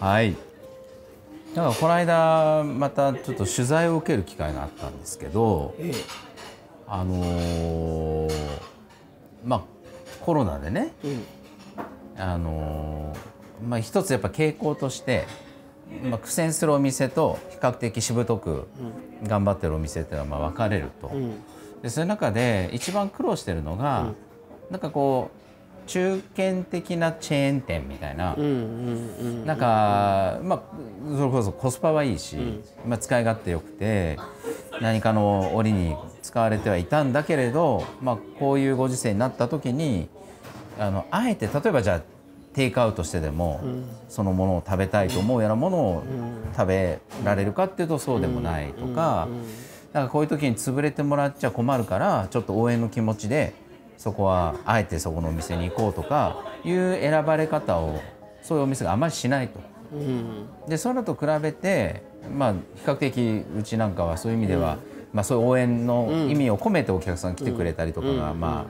はい。はいだからこの間またちょっと取材を受ける機会があったんですけどえあのーまあコロナでねえうん。あのーまあ一つやっぱ傾向として、まあ、苦戦するお店と比較的しぶとく頑張ってるお店っていうのはまあ分かれると、うん。でそういう中で一番苦労してるのが、なんかこう中堅的なチェーン店みたいな、なんか、まあそれこそコスパはいいし、まあ、使い勝手よくて何かの折に使われてはいたんだけれど、まあ、こういうご時世になった時にあのあえて例えばじゃあテイクアウトしてでも、そのものを食べたいと思うようなものを食べられるかっていうとそうでもないとか。なんかこういう時に潰れてもらっちゃ困るからちょっと応援の気持ちでそこはあえてそこのお店に行こうとかいう選ばれ方をそういうお店があまりしないと。うん。でそれと比べて、まあ、比較的うちなんかはそういう意味では、まあ、そういう応援の意味を込めてお客さん来てくれたりとかが、ま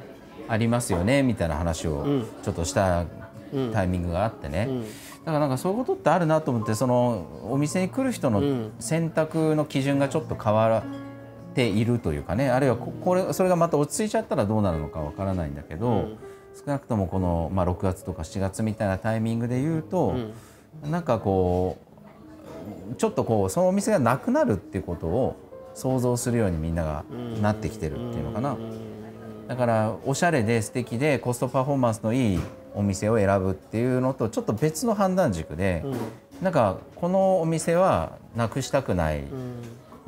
あ、ありますよねみたいな話をちょっとしたタイミングがあってね、だからなんかそういうことってあるなと思ってそのお店に来る人の選択の基準がちょっと変わっているというかねあるいはここれそれがまた落ち着いちゃったらどうなるのかわからないんだけど、少なくともこの、まあ、6月とか7月みたいなタイミングで言うと、なんかこうちょっとこうそのお店がなくなるっていうことを想像するようにみんながなってきてるっていうのかな。だからおしゃれで素敵でコストパフォーマンスのいいお店を選ぶっていうのとちょっと別の判断軸で、なんかこのお店はなくしたくない、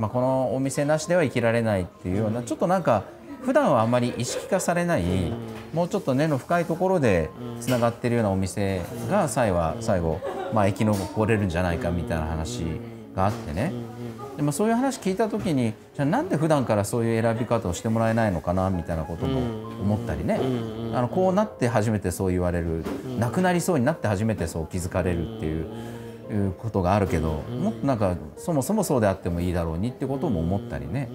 まあ、このお店なしでは生きられないっていうような、ちょっとなんか普段はあまり意識化されない、もうちょっと根の深いところでつながってるようなお店が最後は最後、まあ、生き残れるんじゃないかみたいな話があってね。でもそういう話聞いた時にじゃあなんで普段からそういう選び方をしてもらえないのかなみたいなことも思ったりね、あのこうなって初めてそう言われる、なくなりそうになって初めてそう気づかれるっていう。いうことがあるけど、もっとなんかそもそもそうであってもいいだろうにってことも思ったりね、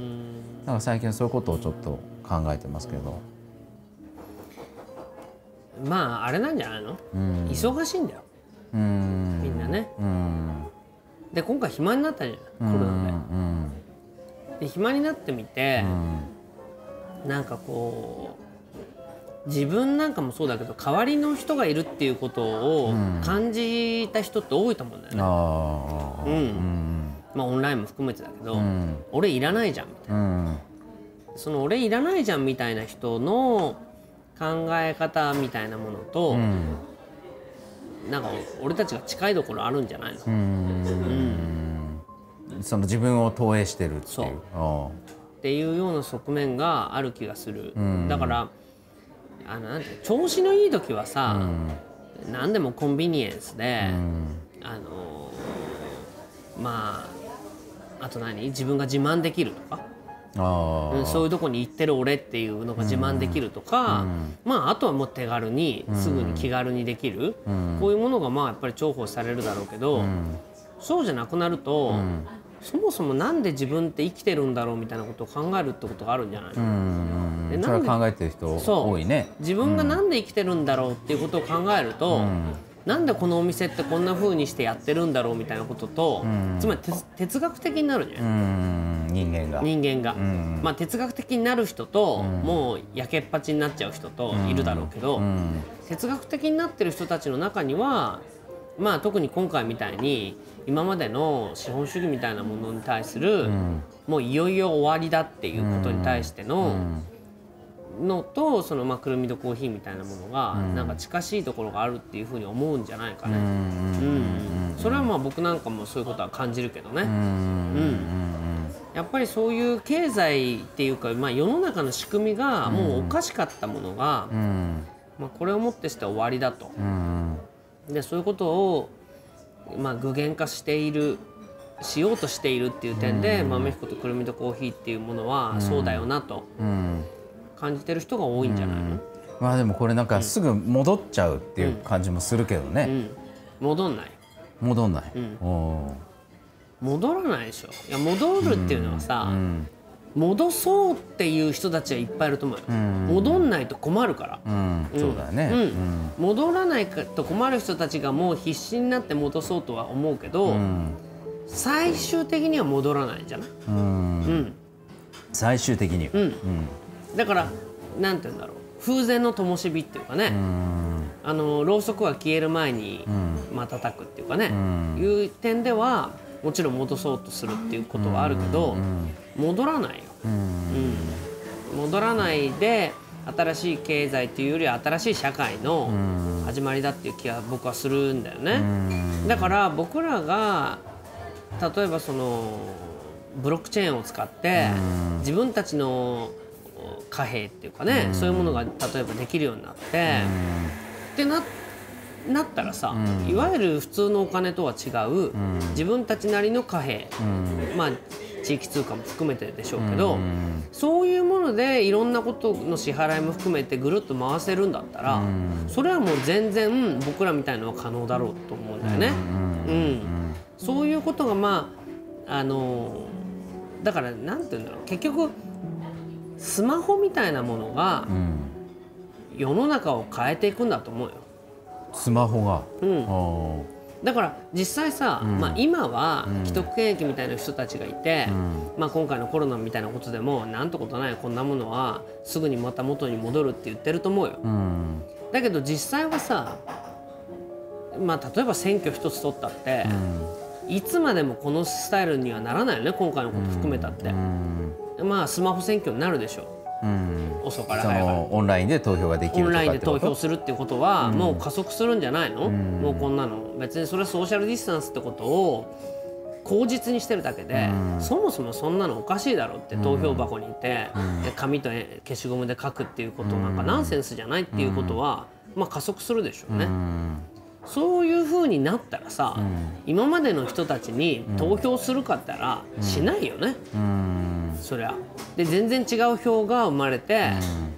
なんか最近そういうことをちょっと考えてますけど、まああれなんじゃないの、うん。忙しいんだよ。うん。みんなね。うん。で今回暇になったじゃんコロナうん。でで暇になってみてう、ん。なんかこう自分なんかもそうだけど代わりの人がいるっていうことを感じた人って多いと思うんだよね、ああうん。まあオンラインも含めてだけど、うん。俺いらないじゃんみたいうん。なその俺いらないじゃんみたいな人の考え方みたいなものと、うん。なんか俺たちが近いところあるんじゃないの、うん。その自分を投影してるっていう。そう。あっていうような側面がある気がする、ん。だからあの調子のいい時はあさ、何でもコンビニエンスで、うん。あのーまああと何？自分が自慢できるとか、あうんそういうとこに行ってる俺っていうのが自慢できるとか、まああとはもう手軽にすぐに気軽にできる、こういうものがまあやっぱり重宝されるだろうけど、そうじゃなくなると、そもそもなんで自分って生きてるんだろうみたいなことを考えるってことがあるんじゃないの、うそれは考えてる人多いね。自分がなんで生きてるんだろうっていうことを考えると、なんでこのお店ってこんな風にしてやってるんだろうみたいなことと、つまり哲哲学的になるじゃん、うん。人間が。人間が、ん。まあ哲学的になる人と、もうやけっぱちになっちゃう人といるだろうけど、うん。哲学的になってる人たちの中にはまあ特に今回みたいに今までの資本主義みたいなものに対する、もういよいよ終わりだっていうことに対しての、のとそのまあくるみとコーヒーみたいなものが、なんか近しいところがあるっていうふうに思うんじゃないかね。うんそれはまあ僕なんかもそういうことは感じるけどね。うんやっぱりそういう経済っていうか、まあ、世の中の仕組みがもうおかしかったものが、うん。まあ、これをもってして終わりだと。うんでそういうことを、まあ、具現化しているしようとしているっていう点で、豆彦とくるみとコーヒーっていうものはそうだよなとうん。感じてる人が多いんじゃないの、まあでもこれなんかすぐ戻っちゃうっていう感じもするけどね、うん。戻んない。戻んない、ん。おー。戻らないでしょ。いや戻るっていうのはさ、うん戻そうっていう人たちはいっぱいいると思うよ、戻んないと困るから、うん。そうだね。うん。戻らないと困る人たちがもう必死になって戻そうとは思うけど、うん。最終的には戻らないんじゃない、うん。うん。最終的に。うん。だからなんて言うんだろう。風前の灯火っていうかね、うん。あのろうそくが消える前にうん瞬くっていうかね、ん。いう点ではもちろん戻そうとするっていうことはあるけど、戻らないうん。戻らないで新しい経済っていうよりは新しい社会の始まりだっていう気は僕はするんだよね。だから僕らが例えばそのブロックチェーンを使って自分たちの貨幣っていうかねそういうものが例えばできるようになってってななったらさいわゆる普通のお金とは違う自分たちなりの貨幣。まあ地域通貨も含めてでしょうけどそういうものでいろんなことの支払いも含めてぐるっと回せるんだったらそれはもう全然僕らみたいのは可能だろうと思うんだよね。うんそういうことがまああのだからなんて言うんだろう。結局スマホみたいなものがうん。世の中を変えていくんだと思うよ。スマホが？うん。あだから実際さ、まあ、今は既得権益みたいな人たちがいて、まあ、今回のコロナみたいなことでもなんてことないこんなものはすぐにまた元に戻るって言ってると思うよ。ーうん。だけど実際はさ、まあ、例えば選挙一つ取ったって、いつまでもこのスタイルにはならないよね今回のこと含めたって、うん。まあスマホ選挙になるでしょうん。遅からそ早かオンラインで投票ができるとかオンラインで投票するっていうことはもう加速するんじゃないの、もうこんなの別にそれはソーシャルディスタンスってことを口実にしてるだけで、そもそもそんなのおかしいだろうって投票箱にいて、で紙とえ消しゴムで書くっていうことなんかナンセンスじゃないっていうことは、まあ加速するでしょうね。うん。そういう風になったらさ、今までの人たちに投票するかったらしないよね。うんそりゃ。で全然違う票が生まれて、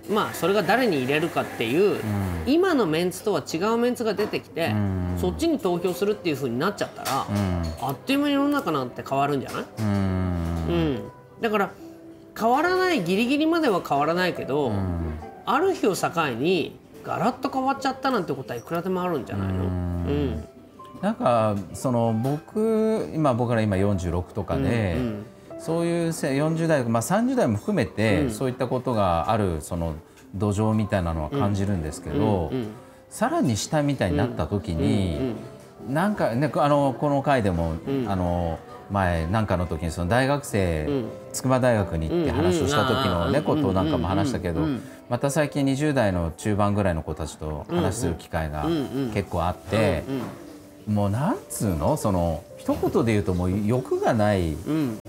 まあそれが誰に入れるかっていう、今のメンツとは違うメンツが出てきて、そっちに投票するっていう風になっちゃったら、あっという間に世の中なんて変わるんじゃない、うん。うん、だから変わらないギリギリまでは変わらないけど、ある日を境にガラッと変わっちゃったなんてことはいくらでもあるんじゃないの、うん。なんかその僕今僕ら今46とかで、うんそういうせ40代、まあ、30代も含めて、そういったことがあるその土壌みたいなのは感じるんですけど、うんさらに下みたいになった時に、なんかねあのこの回でも、あの前なんかの時にその大学生、筑波大学に行って話をした時のね、うん。ことなんかも話したけど、うん。また最近20代の中盤ぐらいの子たちと話する機会が結構あって、もうなんつうの？その一言で言うともう欲がないうん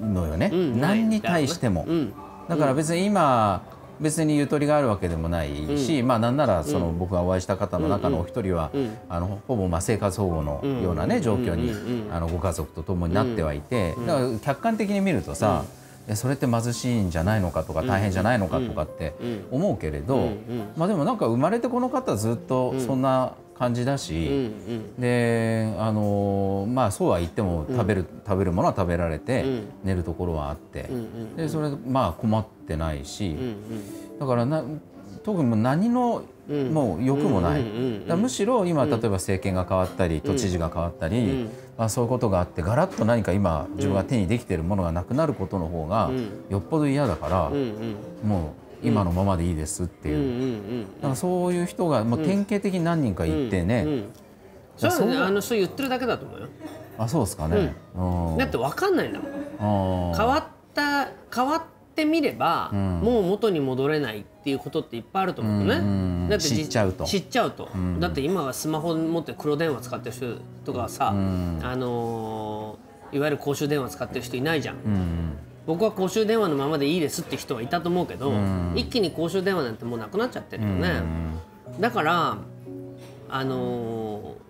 のよね、ん何に対しても。うん。だから別に今別にゆとりがあるわけでもないし、まあなんならその僕がお会いした方の中のお一人は、あのほぼまあ生活保護のようなね、状況に、あのご家族と共になってはいて、だから客観的に見るとさ、えそれって貧しいんじゃないのかとか大変じゃないのかとかって思うけれど、まあでもなんか生まれてこの方ずっとそんな感じだし、うんうん。であのまあそうは言っても食べる、食べるものは食べられて、うん。寝るところはあって、うんうんでそれまあ困ってないし、うんだからな特にもう何のうん。もう欲もない、むしろ今例えば政権が変わったり、都知事が変わったり、まあ、そういうことがあってガラッと何か今自分が手にできているものがなくなることの方がよっぽど嫌だから、うんうん。もう今のままでいいですっていう、だからそういう人がもう典型的に何人かいてね、うんそうだね。あのそう言ってるだけだと思うよ。あそうですかね。うん。だって分かんないんだもん。変わった変わってみれば、もう元に戻れないっていうことっていっぱいあると思うのね、うんだってじ知っちゃうと。知っちゃうと、だって今はスマホ持って黒電話使ってる人とかさ、あのーいわゆる公衆電話使ってる人いないじゃん僕は公衆電話のままでいいですって人はいたと思うけど、一気に公衆電話なんてもうなくなっちゃってるよね、だからあのー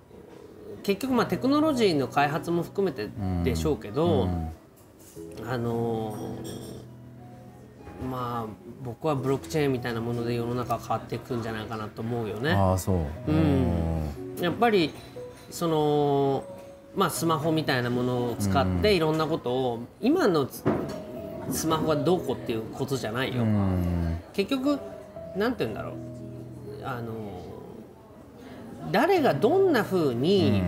結局まあテクノロジーの開発も含めてでしょうけど、あのーまあ僕はブロックチェーンみたいなもので世の中が変わっていくんじゃないかなと思うよね。ああそう。うん。やっぱりそのまあスマホみたいなものを使っていろんなことを今のスマホがどうこうっていうことじゃないよ、うん。結局なんて言うんだろう。あの誰がどんな風に、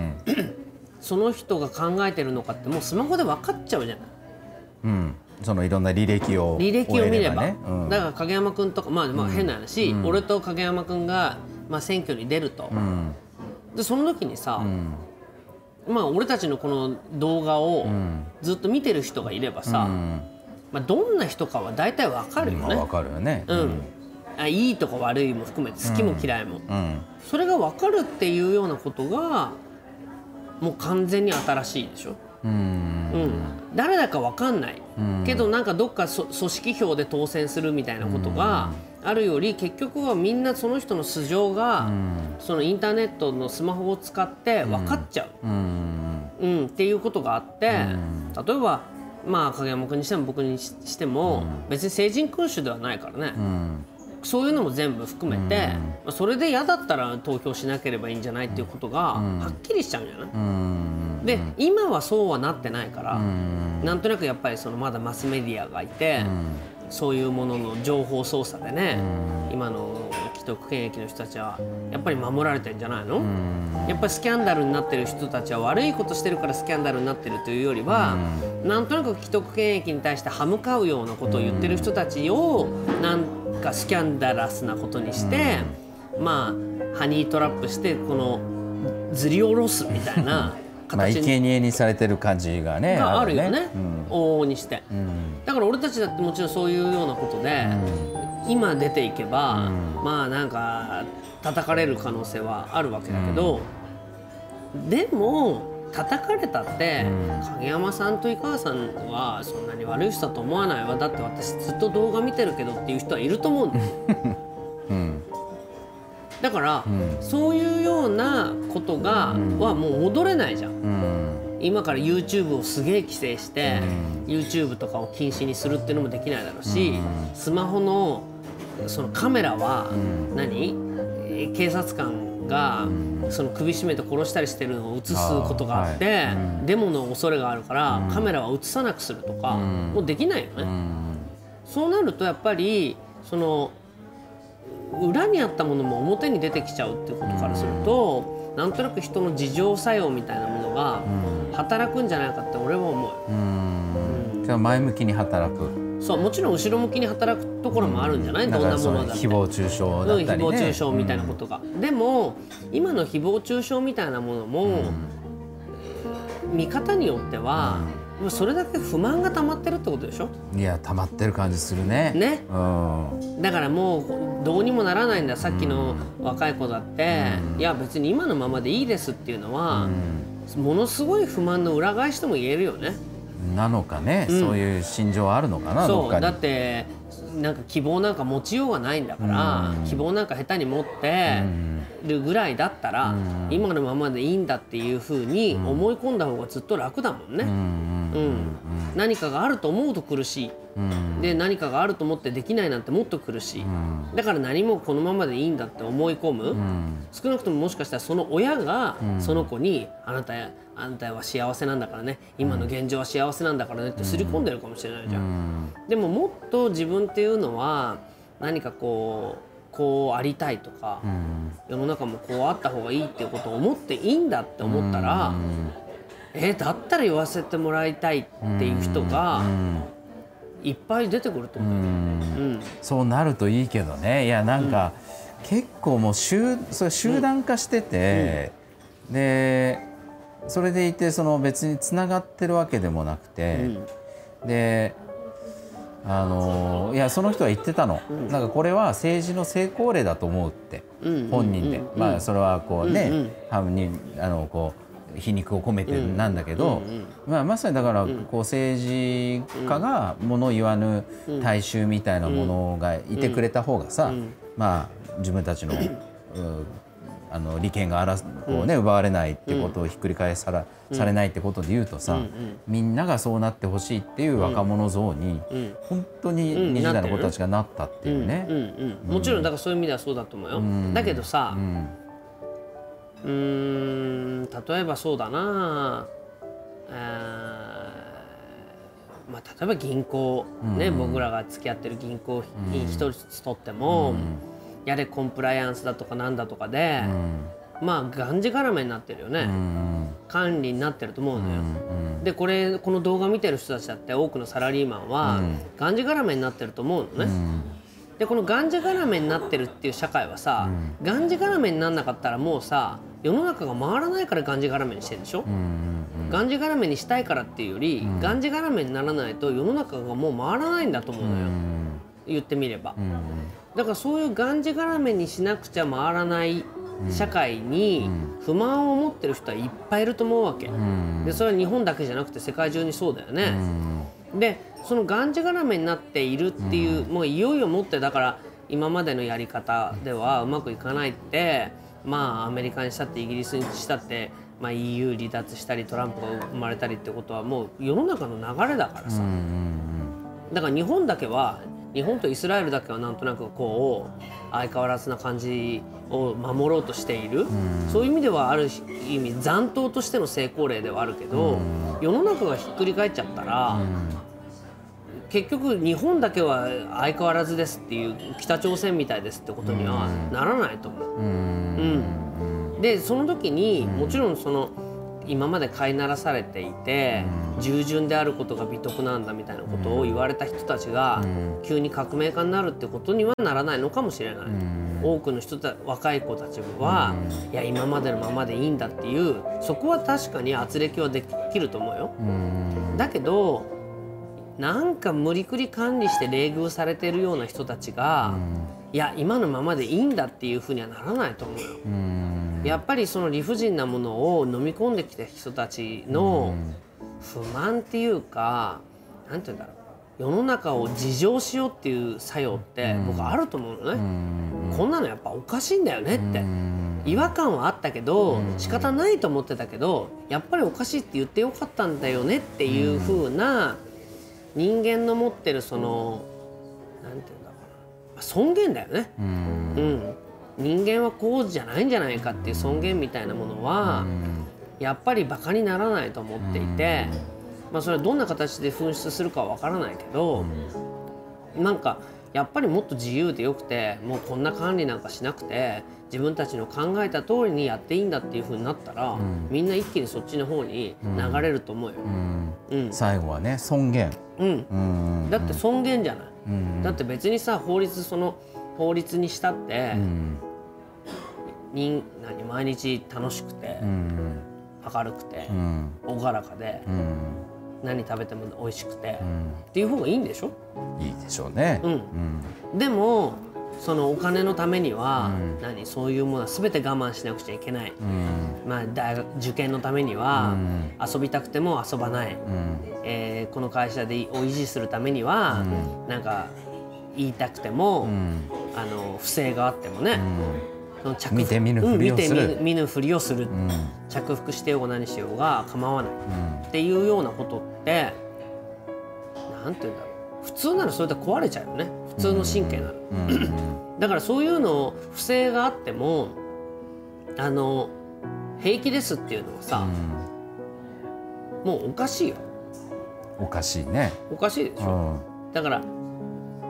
その人が考えてるのかってもうスマホで分かっちゃうじゃない。うん。そのいろんな履歴を履歴を見ればうん。だから影山君とかまあまあ変な話、俺と影山君が、まあ、選挙に出ると、うん。でその時にさ、うん。まあ俺たちのこの動画をん。ずっと見てる人がいればさ、うんまあ、どんな人かは大体わかるよね、まあわかるよね。うん。あいいとこ悪いも含めて好きも嫌いも、うん。それが分かるっていうようなことがもう完全に新しいでしょ、うん。うん、誰だか分かんない、けどなんかどっかそ組織票で当選するみたいなことがあるより結局はみんなその人の素性が、そのインターネットのスマホを使って分かっちゃう、うん。うん。っていうことがあって、例えばまあ影山君にしても僕にししても、別に成人君主ではないからね、うん。そういうのも全部含めて、まあそれで嫌だったら投票しなければいいんじゃないっていうことがはっきりしちゃうんじゃない、うんで今はそうはなってないから、うんなんとなくやっぱりそのまだマスメディアがいて、そういうものの情報操作でね、今の既得権益の人たちはやっぱり守られてるんじゃないの、やっぱりスキャンダルになってる人たちは悪いことしてるからスキャンダルになってるというよりは、なんとなく既得権益に対して歯向かうようなことを言ってる人たちをなんかスキャンダラスなことにして、まあハニートラップしてこのずり下ろすみたいな まあ生贄にされてる感じがねがあるよね。うん。往々にして。うん。だから俺たちだってもちろんそういうようなことで、今出ていけば、まあなんか叩かれる可能性はあるわけだけど、でも叩かれたって、影山さんと井川さんはそんなに悪い人だと思わないわ。だって私ずっと動画見てるけどっていう人はいると思うんだよ。う んだから、そういうようなことが、はもう戻れないじゃん。うん。今から YouTube をすげえ規制して、YouTube とかを禁止にするっていうのもできないだろうし、スマホのそのカメラは何、えー警察官がその首絞めて殺したりしてるのを映すことがあってはい。デモの恐れがあるからカメラは映さなくするとかもうできないよね。そうなるとやっぱりその裏にあったものも表に出てきちゃうっていうことからすると、なんとなく人の自浄作用みたいなものが働くんじゃないかって俺は思う。よ。うん。じゃあ前向きに働く。そうもちろん後ろ向きに働くところもあるんじゃない、どんなもそののだって。誹謗中傷だうんったりね。誹謗中傷みたいなことが、でも今の誹謗中傷みたいなものも、見方によっては、それだけ不満が溜まってるってことでしょ？いや溜まってる感じするね。ね。うん。だからもうどうにもならないんださっきの若い子だって、いや別に今のままでいいですっていうのは、ものすごい不満の裏返しとも言えるよね。なのかね、そういう心情あるのかな？どっかに。そうだってなんか希望なんか持ちようがないんだから、希望なんか下手に持ってるぐらいだったら、今のままでいいんだっていうふうに思い込んだ方がずっと楽だもんね。うん。何かがあると思うと苦しい、で何かがあると思ってできないなんてもっと苦しい、だから何もこのままでいいんだって思い込む、少なくとももしかしたらその親がその子に、あなたあなたは幸せなんだからね。今の現状は幸せなんだからねって刷り込んでるかもしれないじゃん。でももっと自分っていうのは何かこうこうありたいとか、世の中もこうあった方がいいっていうことを思っていいんだって思ったら、えだったら言わせてもらいたいっていう人がいっぱい出てくると思う。うん。そうなるといいけどね。いやなんか、結構もう集それ集団化してて、でそれでいてその別につながってるわけでもなくて、であのいやその人は言ってたの、なんかこれは政治の成功例だと思うって、うん。本人で、まあそれはこうね、うん。うん。半にあのこう皮肉を込めてなんだけど、まあ、まさにだからこう政治家が物言わぬ大衆みたいなものがいてくれた方がさ、まあ自分たちのうあの利権があらこう、ね奪われないってことをひっくり返さら、されないってことで言うとさ、みんながそうなってほしいっていう若者像に、本当にうん20代の子たちがなったっていうね。もちろんだからそういう意味ではそうだと思うよ、だけどさうん。例えばそうだな、えーまあ、例えば銀行、ね僕らが付き合ってる銀行一つとっても、やれコンプライアンスだとかなんだとかで、まあがんじがらめになってるよね、管理になってると思うのよ。でこれこの動画見てる人たちだって多くのサラリーマンは、がんじがらめになってると思うのね。でこのがんじがらめになってるっていう社会はさ、がんじがらめになんなかったらもうさ世の中が回らないからがんじがらめにしてるでしょ、がんじがらめにしたいからっていうより、がんじがらめにならないと世の中がもう回らないんだと思うのよ、言ってみれば、だからそういうがんじがらめにしなくちゃ回らない社会に不満を持ってる人はいっぱいいると思うわけ、でそれは日本だけじゃなくて世界中にそうだよね、でそのがんじがらめになっているっていう、もういよいよもってだから今までのやり方ではうまくいかないってまあアメリカにしたってイギリスにしたって、まあ、EU 離脱したりトランプが生まれたりってことはもう世の中の流れだからさ、だから日本だけは日本とイスラエルだけはなんとなくこう相変わらずな感じを守ろうとしている、そういう意味ではある意味残党としての成功例ではあるけど、世の中がひっくり返っちゃったら、結局日本だけは相変わらずですっていう北朝鮮みたいですってことにはならないと思う。うん。でその時にもちろんその今まで飼いならされていて従順であることが美徳なんだみたいなことを言われた人たちが急に革命家になるってことにはならないのかもしれない。多くの人た若い子たちは、いや今までのままでいいんだっていうそこは確かに圧力はできると思うよ。だけどなんか無理くり管理して冷遇されてるような人たちが、いや今のままでいいんだっていうふうにはならないと思うよ。やっぱりその理不尽なものを飲み込んできた人たちの不満っていうか何て言うんだろう。世の中を自浄しようっていう作用って僕あると思うのね。こんなのやっぱおかしいんだよねって。違和感はあったけど仕方ないと思ってたけどやっぱりおかしいって言ってよかったんだよねっていう風な人間の持ってるその何て言うんだろうな尊厳だよね。うん。人間はこうじゃないんじゃないかっていう尊厳みたいなものはやっぱりバカにならないと思っていて、まあ、それはどんな形で噴出するかは分からないけど、なんかやっぱりもっと自由でよくてもうこんな管理なんかしなくて自分たちの考えた通りにやっていいんだっていう風になったら、みんな一気にそっちの方に流れると思うよ。うん。最後はね尊厳、うん。うん。だって尊厳じゃない、うん。だって別にさ法律その法律にしたって、うん。人何毎日楽しくて、うん。明るくてう、ん。朗らかで、うん。何食べても美味しくて、うん。っていう方がいいんでしょ、いいでしょうね。うん。うん。でもそのお金のためには、うん。何？そういうものは全て我慢しなくちゃいけない、うん。まあ、大学受験のためには、うん。遊びたくても遊ばない、うん。えーこの会社でを維持するためには、なんか言いたくても、うん。あの不正があってもね、その着見て見ぬふりをする。うん見て見ふりをする、うん。着服してようが何しようが構わない、うん。っていうようなことってなんて言うんだろう。普通ならそれで壊れちゃうよね。普通の神経なら、うん。だからそういうのを不正があってもあの平気ですっていうのはさ、もうおかしいよ。おかしいね。おかしいでしうょ、ん。だから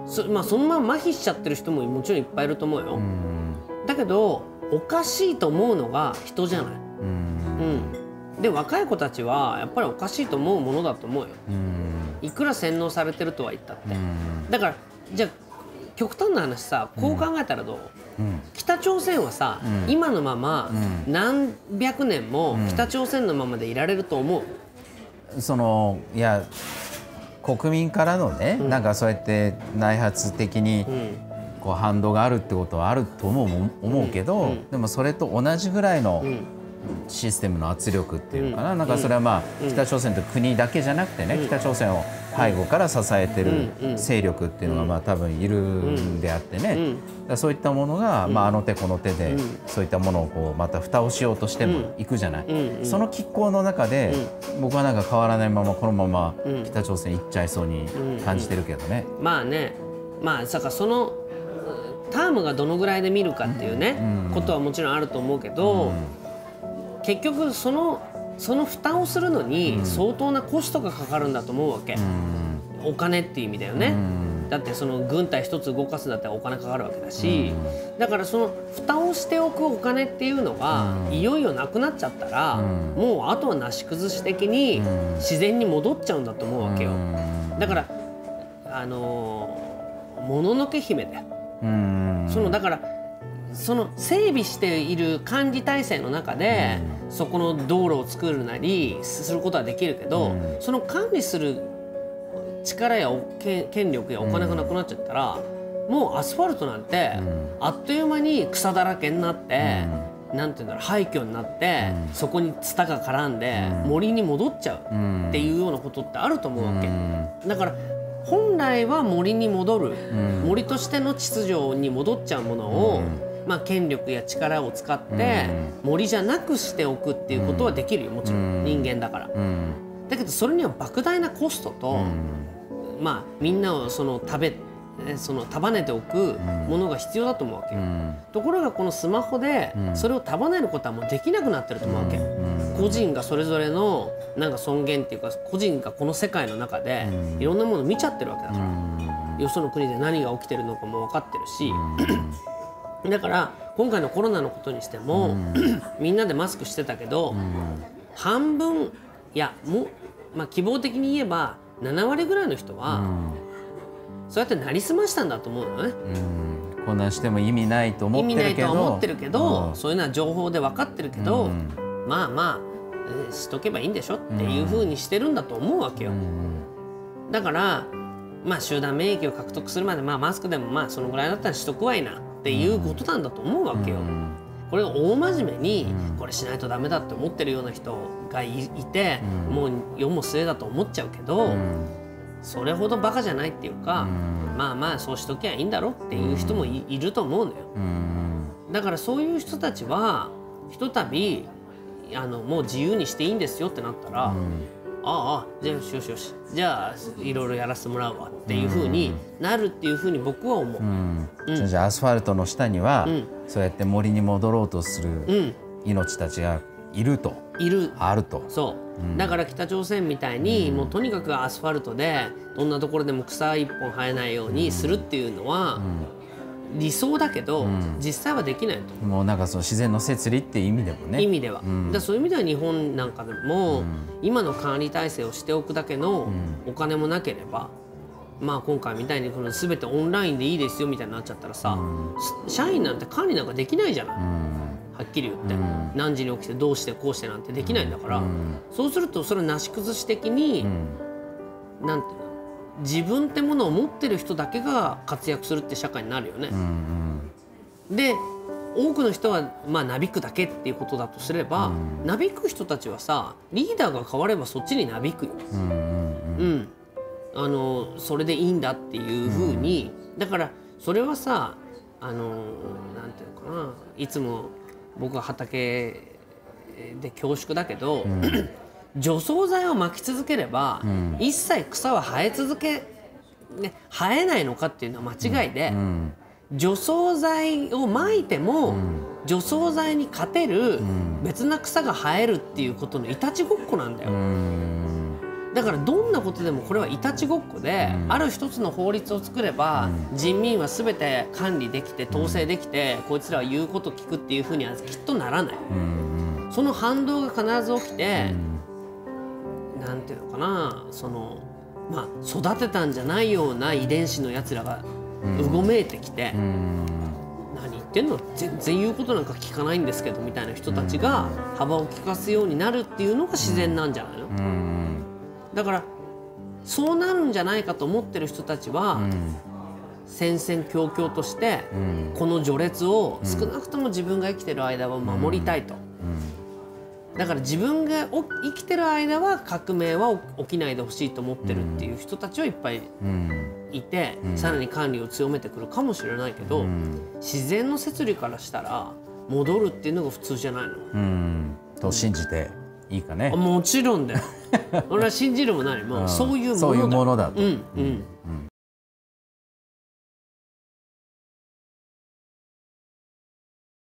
そ,、まあ、そのまま麻痺しちゃってる人ももちろんいっぱいいると思うよ、うん。だけどおかしいと思うのが人じゃない、うん。うん、で若い子たちはやっぱりおかしいと思うものだと思うよ。うん。いくら洗脳されてるとは言ったって、うん。だからじゃあ極端な話さこう考えたらどう、うん。北朝鮮はさ、うん。今のままう何百年もうん。北朝鮮のままでいられると思う、そのいや国民からのね、なんかそうやって内発的にうん。こう反動があるってことはあると思う思うけど、うん。でもそれと同じぐらいのうんシステムの圧力っていうのかな、うん。なんかそれはまあ、うん。北朝鮮という国だけじゃなくてね、うん。北朝鮮を背後から支えてる勢力っていうのがまあ多分いるんであってね、うそういったものが、まあ、あの手この手で、うん。そういったものをこうまた蓋をしようとしてもいくじゃない、その拮抗の中で、僕はなんか変わらないままこのままうん。北朝鮮行っちゃいそうに感じてるけどね。まあね。まあだからそのタームがどのぐらいで見るかっていうね、うん。ことはもちろんあると思うけど、結局そのその蓋をするのに相当なコストがかかるんだと思うわけ、お金っていう意味だよね、だってその軍隊一つ動かすんだったらお金かかるわけだし、だからその蓋をしておくお金っていうのが、いよいよなくなっちゃったら、もうあとはなし崩し的に自然に戻っちゃうんだと思うわけよ、だからあのもののけ姫だよ、そのだからその整備している管理体制の中で、そこの道路を作るなりすることはできるけど、その管理する力や権力やお金がなくなっちゃったら、もうアスファルトなんて、あっという間に草だらけになって、なんていうんだろう廃墟になって、そこにツタが絡んで、森に戻っちゃうっていうようなことってあると思うわけ。だから本来は森に戻る、森としての秩序に戻っちゃうものを、まあ、権力や力を使って森じゃなくしておくっていうことはできるよもちろん人間だから。だけどそれには莫大なコストと、まあ、みんなをその食べその束ねておくものが必要だと思うわけよ、ところがこのスマホでそれを束ねることはもうできなくなってると思うわけ、個人がそれぞれのなんか尊厳っていうか個人がこの世界の中でいろんなものを見ちゃってるわけだから、よその国で何が起きてるのかも分かってるしだから今回のコロナのことにしても、みんなでマスクしてたけど、半分いやもまあ、希望的に言えば7割ぐらいの人は、そうやってなりすましたんだと思うのね。こん。なんしても意味ないと思ってるけど。意味ないと思ってるけど、そういうのは情報で分かってるけど、まあまあしとけばいいんでしょっていうふうにしてるんだと思うわけよ。だからまあ集団免疫を獲得するまで、まあ、マスクでもまあそのぐらいだったらしとくわいなっていうことなんだと思うわけよ。これが大真面目にこれしないとダメだって思ってるような人がいて、もう世も末だと思っちゃうけど、それほどバカじゃないっていうか、まあまあそうしときゃいいんだろっていう人もい,、ると思うのよ。だからそういう人たちはひとたびあのもう自由にしていいんですよってなったら、ああじゃあよしよしよし。じゃあいろいろやらせてもらうわ。っていうふうになるっていうふうに僕は思う、うん。うん、じゃあアスファルトの下には、うん、そうやって森に戻ろうとする命たちがいると、いる。あると。そう、だから北朝鮮みたいに、もうとにかくアスファルトでどんなところでも草一本生えないようにするっていうのは、理想だけど、うん、実際はできないと。もうなんかその自然の摂理っていう意味でもね。意味では、うん、だそういう意味では日本なんかでも、うん、今の管理体制をしておくだけのお金もなければ、まあ今回みたいにこの全てオンラインでいいですよみたいになっちゃったらさ、社員なんて管理なんかできないじゃない、はっきり言って、何時に起きてどうしてこうしてなんてできないんだから、そうするとそれなし崩し的に、うん、なんて自分ってものを持ってる人だけが活躍するって社会になるよね。うんうん、で多くの人はまあなびくだけっていうことだとすれば、うん、なびく人たちはさリーダーが変わればそっちになびくよ。うん、うん、あのそれでいいんだっていうふうに、だからそれはさあのなんていうのかな。いつも僕は畑で恐縮だけど、除草剤をまき続ければ、うん、一切草は生え続け、ね、生えないのかっていうのは間違いで、うん、除草剤をまいても、除草剤に勝てる別な草が生えるっていうことのいたちごっこなんだよ。だからどんなことでもこれはいたちごっこで、ある一つの法律を作れば、人民は全て管理できて統制できて、こいつらは言うこと聞くっていうふうにはきっとならない。その反動が必ず起きて、なんていうのかなそのまあ育てたんじゃないような遺伝子のやつらがうごめいてきて、うん、何言ってんの？全然言うことなんか聞かないんですけどみたいな人たちが幅を利かすようになるっていうのが自然なんじゃないの、うん、だからそうなるんじゃないかと思ってる人たちは、うん、戦々恐々として、この序列を少なくとも自分が生きてる間は守りたいと。だから自分が生きてる間は革命は起きないでほしいと思ってるっていう人たちはいっぱいいて、うん、さらに管理を強めてくるかもしれないけど、うん、自然の摂理からしたら戻るっていうのが普通じゃないの。うん、と信じていいかね。もちろんだよ。俺は信じるも何もそういうものだ。そういうものだと。うんうん